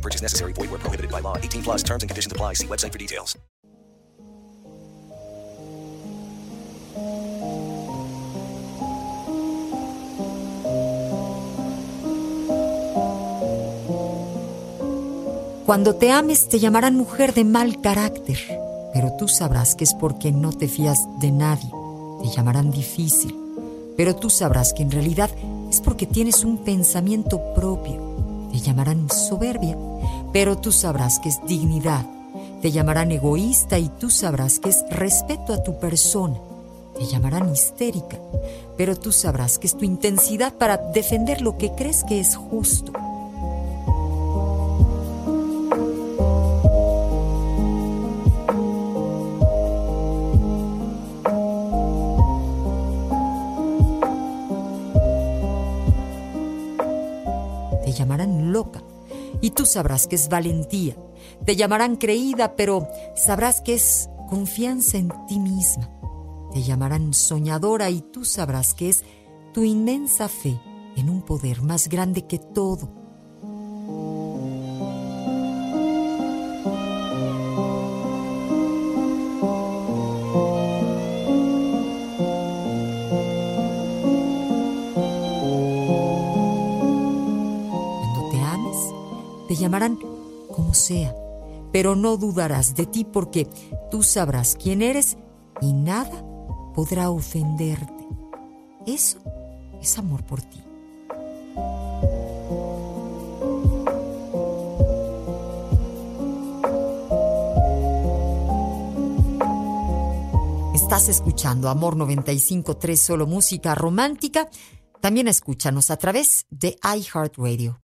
Purchase necessary. Void where prohibited by law. 18 plus terms and conditions apply. See website for details. Cuando te ames te llamarán mujer de mal carácter, pero tú sabrás que es porque no te fías de nadie. Te llamarán difícil, pero tú sabrás que en realidad es porque tienes un pensamiento propio. Te llamarán soberbia, pero tú sabrás que es dignidad. Te llamarán egoísta y tú sabrás que es respeto a tu persona. Te llamarán histérica, pero tú sabrás que es tu intensidad para defender lo que crees que es justo. Te llamarán loca y tú sabrás que es valentía. Te llamarán creída, pero sabrás que es confianza en ti misma. Te llamarán soñadora y tú sabrás que es tu inmensa fe en un poder más grande que todo. Te llamarán como sea, pero no dudarás de ti porque tú sabrás quién eres y nada podrá ofenderte. Eso es amor por ti. Estás escuchando Amor 95.3 Solo Música Romántica. También escúchanos a través de iHeartRadio.